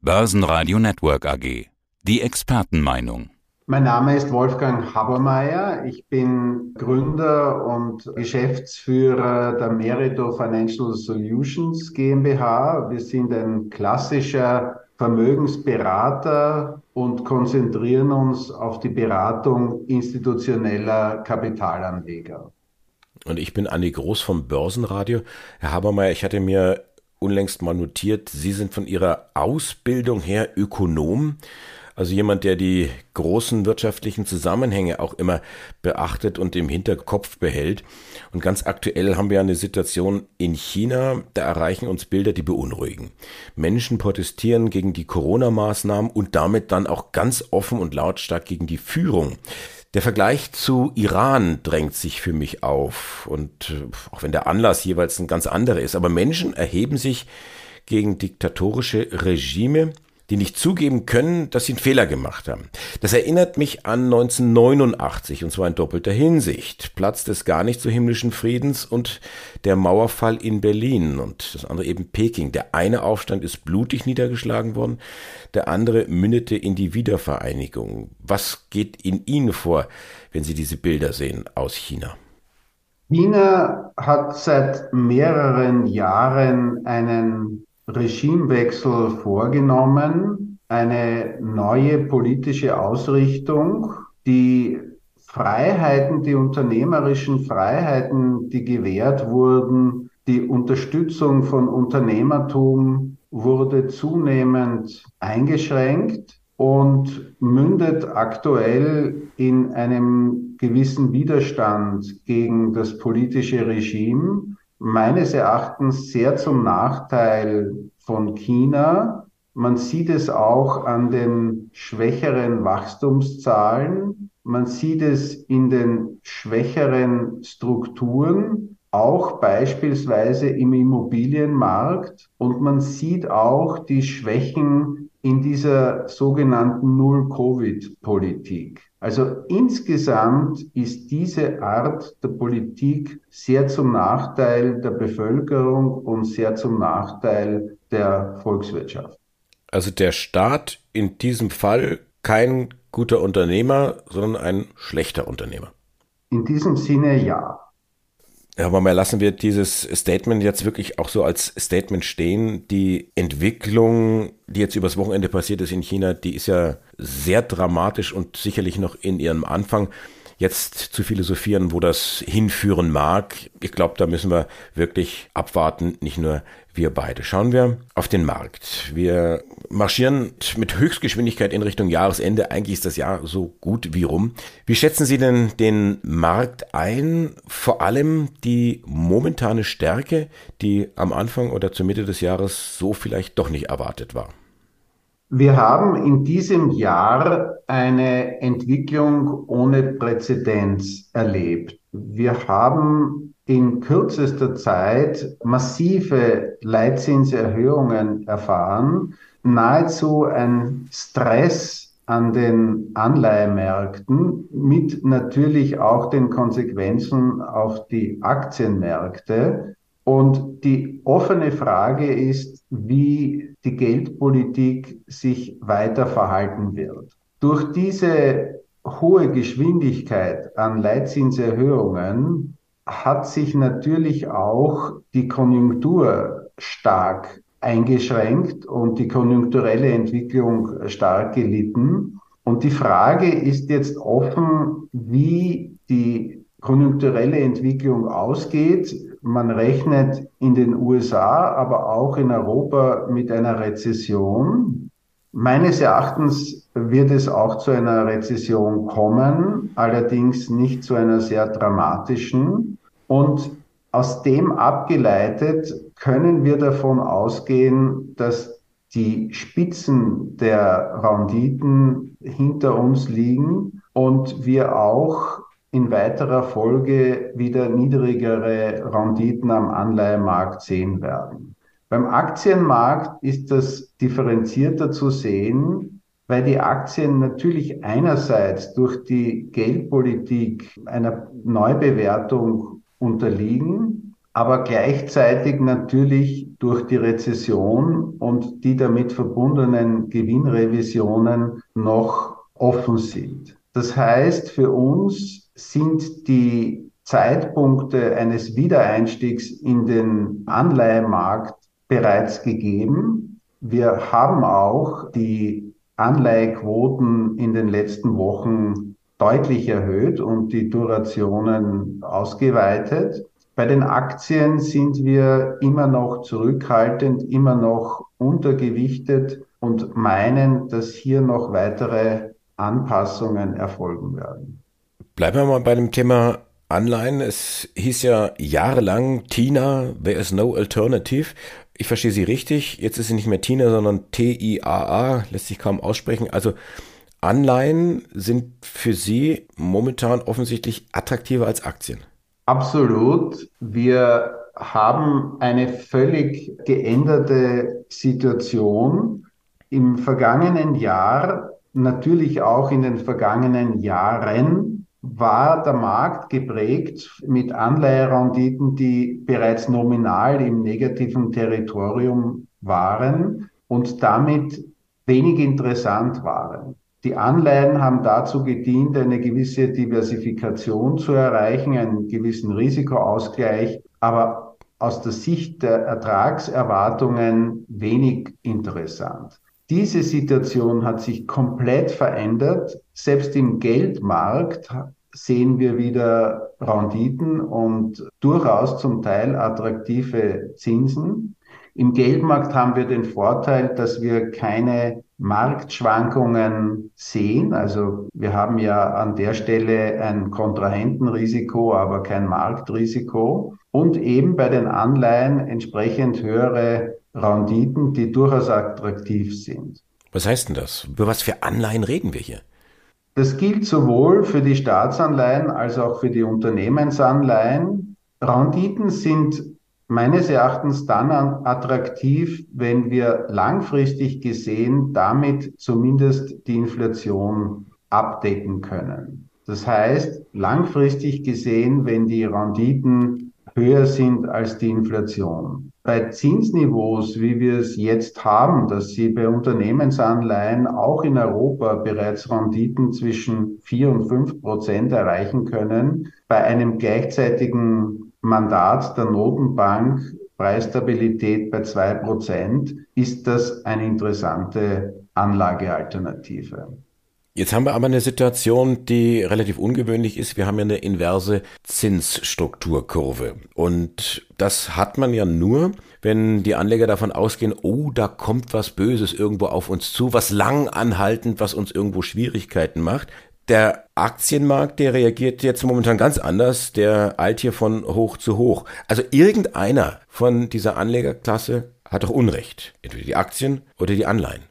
Börsenradio Network AG. Die Expertenmeinung. Mein Name ist Wolfgang Habermeier. Ich bin Gründer und Geschäftsführer der Merito Financial Solutions GmbH. Wir sind ein klassischer Vermögensberater und konzentrieren uns auf die Beratung institutioneller Kapitalanleger. Und ich bin Anni Groß vom Börsenradio. Herr Habermeier, ich hatte mir unlängst mal notiert, Sie sind von Ihrer Ausbildung her Ökonom, also jemand, der die großen wirtschaftlichen Zusammenhänge auch immer beachtet und im Hinterkopf behält. Und ganz aktuell haben wir eine Situation in China, da erreichen uns Bilder, die beunruhigen. Menschen protestieren gegen die Corona-Maßnahmen und damit dann auch ganz offen und lautstark gegen die Führung. Der Vergleich zu Iran drängt sich für mich auf. Und äh, auch wenn der Anlass jeweils ein ganz anderer ist. Aber Menschen erheben sich gegen diktatorische Regime, die nicht zugeben können, dass sie einen Fehler gemacht haben. Das erinnert mich an 1989 und zwar in doppelter Hinsicht. Platz des gar nicht so himmlischen Friedens und der Mauerfall in Berlin und das andere eben Peking. Der eine Aufstand ist blutig niedergeschlagen worden, der andere mündete in die Wiedervereinigung. Was geht in Ihnen vor, wenn Sie diese Bilder sehen aus China? China hat seit mehreren Jahren einen Regimewechsel vorgenommen, eine neue politische Ausrichtung, die Freiheiten, die unternehmerischen Freiheiten, die gewährt wurden, die Unterstützung von Unternehmertum wurde zunehmend eingeschränkt und mündet aktuell in einem gewissen Widerstand gegen das politische Regime, meines Erachtens sehr zum Nachteil von China. Man sieht es auch an den schwächeren Wachstumszahlen. Man sieht es in den schwächeren Strukturen, auch beispielsweise im Immobilienmarkt. Und man sieht auch die Schwächen in dieser sogenannten Null-Covid-Politik. Also insgesamt ist diese Art der Politik sehr zum Nachteil der Bevölkerung und sehr zum Nachteil der Volkswirtschaft. Also der Staat in diesem Fall kein guter Unternehmer, sondern ein schlechter Unternehmer. In diesem Sinne ja. Aber mal lassen wir dieses Statement jetzt wirklich auch so als Statement stehen. Die Entwicklung, die jetzt übers Wochenende passiert ist in China, die ist ja sehr dramatisch und sicherlich noch in ihrem Anfang jetzt zu philosophieren, wo das hinführen mag. Ich glaube, da müssen wir wirklich abwarten, nicht nur wir beide. Schauen wir auf den Markt. Wir marschieren mit Höchstgeschwindigkeit in Richtung Jahresende. Eigentlich ist das Jahr so gut wie rum. Wie schätzen Sie denn den Markt ein? Vor allem die momentane Stärke, die am Anfang oder zur Mitte des Jahres so vielleicht doch nicht erwartet war. Wir haben in diesem Jahr eine Entwicklung ohne Präzedenz erlebt. Wir haben in kürzester Zeit massive Leitzinserhöhungen erfahren, nahezu ein Stress an den Anleihemärkten mit natürlich auch den Konsequenzen auf die Aktienmärkte. Und die offene Frage ist, wie die Geldpolitik sich weiter verhalten wird. Durch diese hohe Geschwindigkeit an Leitzinserhöhungen hat sich natürlich auch die Konjunktur stark eingeschränkt und die konjunkturelle Entwicklung stark gelitten. Und die Frage ist jetzt offen, wie die konjunkturelle Entwicklung ausgeht. Man rechnet in den USA, aber auch in Europa mit einer Rezession. Meines Erachtens wird es auch zu einer Rezession kommen, allerdings nicht zu einer sehr dramatischen. Und aus dem abgeleitet können wir davon ausgehen, dass die Spitzen der Renditen hinter uns liegen und wir auch in weiterer Folge wieder niedrigere Renditen am Anleihemarkt sehen werden. Beim Aktienmarkt ist das differenzierter zu sehen, weil die Aktien natürlich einerseits durch die Geldpolitik einer Neubewertung unterliegen, aber gleichzeitig natürlich durch die Rezession und die damit verbundenen Gewinnrevisionen noch offen sind. Das heißt, für uns sind die Zeitpunkte eines Wiedereinstiegs in den Anleihemarkt bereits gegeben. Wir haben auch die Anleihequoten in den letzten Wochen deutlich erhöht und die Durationen ausgeweitet. Bei den Aktien sind wir immer noch zurückhaltend, immer noch untergewichtet und meinen, dass hier noch weitere Anpassungen erfolgen werden. Bleiben wir mal bei dem Thema Anleihen. Es hieß ja jahrelang Tina, there is no alternative. Ich verstehe Sie richtig. Jetzt ist sie nicht mehr Tina, sondern T-I-A-A, lässt sich kaum aussprechen. Also Anleihen sind für Sie momentan offensichtlich attraktiver als Aktien. Absolut. Wir haben eine völlig geänderte Situation. Im vergangenen Jahr, natürlich auch in den vergangenen Jahren, war der Markt geprägt mit Anleiherenditen, die bereits nominal im negativen Territorium waren und damit wenig interessant waren. Die Anleihen haben dazu gedient, eine gewisse Diversifikation zu erreichen, einen gewissen Risikoausgleich, aber aus der Sicht der Ertragserwartungen wenig interessant. Diese Situation hat sich komplett verändert. Selbst im Geldmarkt sehen wir wieder Renditen und durchaus zum Teil attraktive Zinsen. Im Geldmarkt haben wir den Vorteil, dass wir keine Marktschwankungen sehen. Also wir haben ja an der Stelle ein Kontrahentenrisiko, aber kein Marktrisiko. Und eben bei den Anleihen entsprechend höhere Renditen, die durchaus attraktiv sind. Was heißt denn das? Über was für Anleihen reden wir hier? Das gilt sowohl für die Staatsanleihen als auch für die Unternehmensanleihen. Renditen sind meines Erachtens dann attraktiv, wenn wir langfristig gesehen damit zumindest die Inflation abdecken können. Das heißt, langfristig gesehen, wenn die Renditen höher sind als die Inflation. Bei Zinsniveaus, wie wir es jetzt haben, dass Sie bei Unternehmensanleihen auch in Europa bereits Renditen zwischen 4 und 5 Prozent erreichen können, bei einem gleichzeitigen Mandat der Notenbank Preisstabilität bei 2 Prozent, ist das eine interessante Anlagealternative. Jetzt haben wir aber eine Situation, die relativ ungewöhnlich ist. Wir haben ja eine inverse Zinsstrukturkurve. Und das hat man ja nur, wenn die Anleger davon ausgehen, oh, da kommt was Böses irgendwo auf uns zu, was lang anhaltend, was uns irgendwo Schwierigkeiten macht. Der Aktienmarkt, der reagiert jetzt momentan ganz anders. Der eilt hier von hoch zu hoch. Also irgendeiner von dieser Anlegerklasse hat doch Unrecht. Entweder die Aktien oder die Anleihen.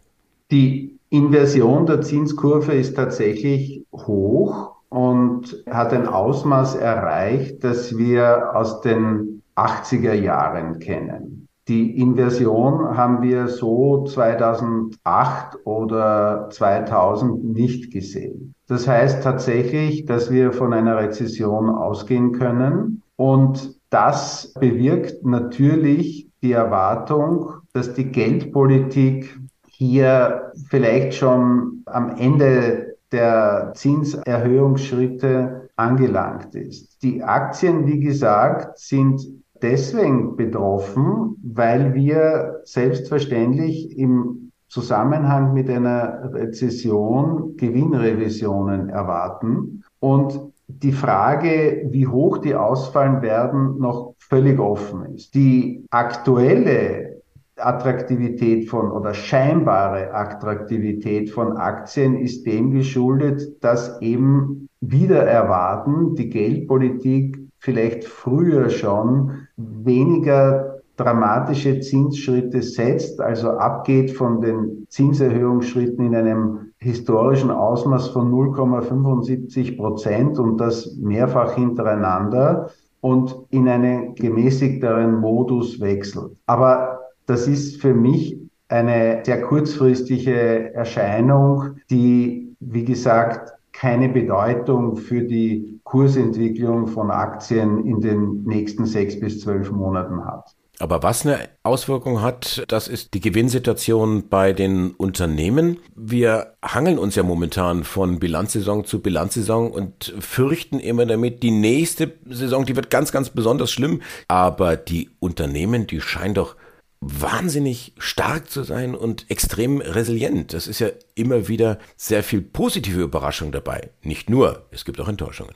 Die Inversion der Zinskurve ist tatsächlich hoch und hat ein Ausmaß erreicht, das wir aus den 80er Jahren kennen. Die Inversion haben wir so 2008 oder 2000 nicht gesehen. Das heißt tatsächlich, dass wir von einer Rezession ausgehen können und das bewirkt natürlich die Erwartung, dass die Geldpolitik hier vielleicht schon am Ende der Zinserhöhungsschritte angelangt ist. Die Aktien, wie gesagt, sind deswegen betroffen, weil wir selbstverständlich im Zusammenhang mit einer Rezession Gewinnrevisionen erwarten und die Frage, wie hoch die ausfallen werden, noch völlig offen ist. Die aktuelle Attraktivität von oder scheinbare Attraktivität von Aktien ist dem geschuldet, dass eben wieder erwarten, die Geldpolitik vielleicht früher schon weniger dramatische Zinsschritte setzt, also abgeht von den Zinserhöhungsschritten in einem historischen Ausmaß von 0,75 Prozent und das mehrfach hintereinander und in einen gemäßigteren Modus wechselt. Aber das ist für mich eine sehr kurzfristige Erscheinung, die, wie gesagt, keine Bedeutung für die Kursentwicklung von Aktien in den nächsten sechs bis zwölf Monaten hat. Aber was eine Auswirkung hat, das ist die Gewinnsituation bei den Unternehmen. Wir hangeln uns ja momentan von Bilanzsaison zu Bilanzsaison und fürchten immer damit, die nächste Saison, die wird ganz, ganz besonders schlimm. Aber die Unternehmen, die scheinen doch wahnsinnig stark zu sein und extrem resilient. Das ist ja immer wieder sehr viel positive Überraschung dabei. Nicht nur, es gibt auch Enttäuschungen.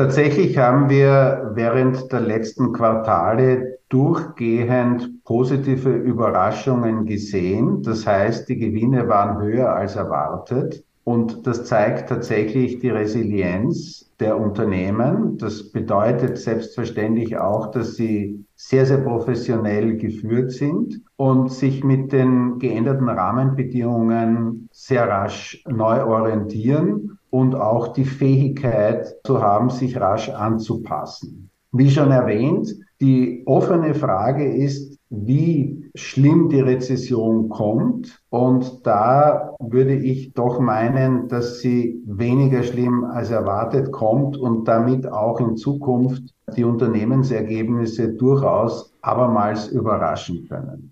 Tatsächlich haben wir während der letzten Quartale durchgehend positive Überraschungen gesehen. Das heißt, die Gewinne waren höher als erwartet. Und das zeigt tatsächlich die Resilienz der Unternehmen. Das bedeutet selbstverständlich auch, dass sie sehr, sehr professionell geführt sind und sich mit den geänderten Rahmenbedingungen sehr rasch neu orientieren und auch die Fähigkeit zu haben, sich rasch anzupassen. Wie schon erwähnt, die offene Frage ist, wie schlimm die Rezession kommt. Und da würde ich doch meinen, dass sie weniger schlimm als erwartet kommt und damit auch in Zukunft die Unternehmensergebnisse durchaus abermals überraschen können.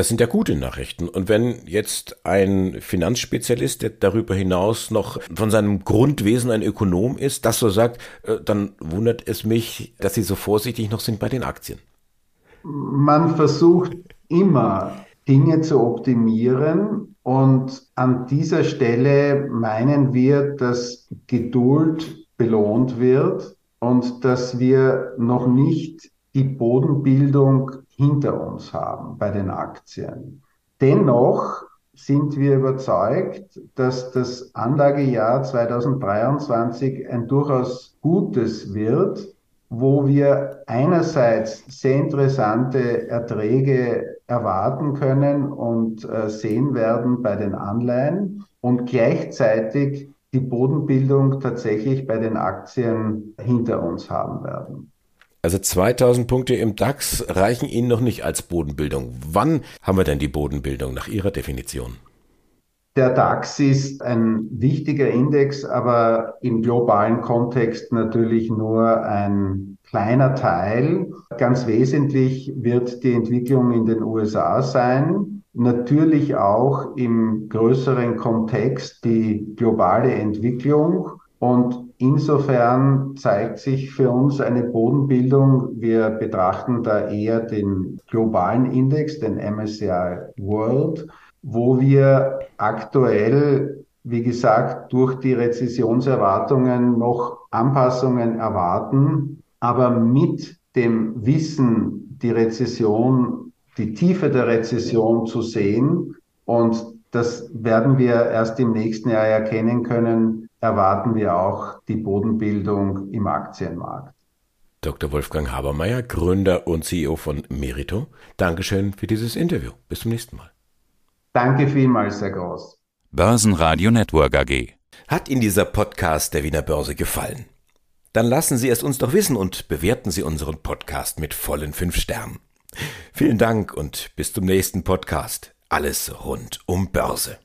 Das sind ja gute Nachrichten. Und wenn jetzt ein Finanzspezialist, der darüber hinaus noch von seinem Grundwesen ein Ökonom ist, das so sagt, äh, dann wundert es mich, dass Sie so vorsichtig noch sind bei den Aktien man versucht immer Dinge zu optimieren und an dieser Stelle meinen wir, dass Geduld belohnt wird und dass wir noch nicht die Bodenbildung hinter uns haben bei den Aktien. Dennoch sind wir überzeugt, dass das Anlagejahr 2023 ein durchaus gutes wird wo wir einerseits sehr interessante Erträge erwarten können und äh, sehen werden bei den Anleihen und gleichzeitig die Bodenbildung tatsächlich bei den Aktien hinter uns haben werden. Also 2000 Punkte im DAX reichen Ihnen noch nicht als Bodenbildung. Wann haben wir denn die Bodenbildung nach Ihrer Definition? Der DAX ist ein wichtiger Index, aber im globalen Kontext natürlich nur ein kleiner Teil. Ganz wesentlich wird die Entwicklung in den USA sein. Natürlich auch im größeren Kontext die globale Entwicklung. Und insofern zeigt sich für uns eine Bodenbildung. Wir betrachten da eher den globalen Index, den MSCI World wo wir aktuell, wie gesagt, durch die Rezessionserwartungen noch Anpassungen erwarten, aber mit dem Wissen, die Rezession, die Tiefe der Rezession zu sehen und das werden wir erst im nächsten Jahr erkennen können, erwarten wir auch die Bodenbildung im Aktienmarkt. Dr. Wolfgang Habermeier, Gründer und CEO von Merito. Dankeschön für dieses Interview. Bis zum nächsten Mal. Danke vielmals, Herr Groß. Börsenradio Network AG. Hat Ihnen dieser Podcast der Wiener Börse gefallen? Dann lassen Sie es uns doch wissen und bewerten Sie unseren Podcast mit vollen fünf Sternen. Vielen Dank und bis zum nächsten Podcast. Alles rund um Börse.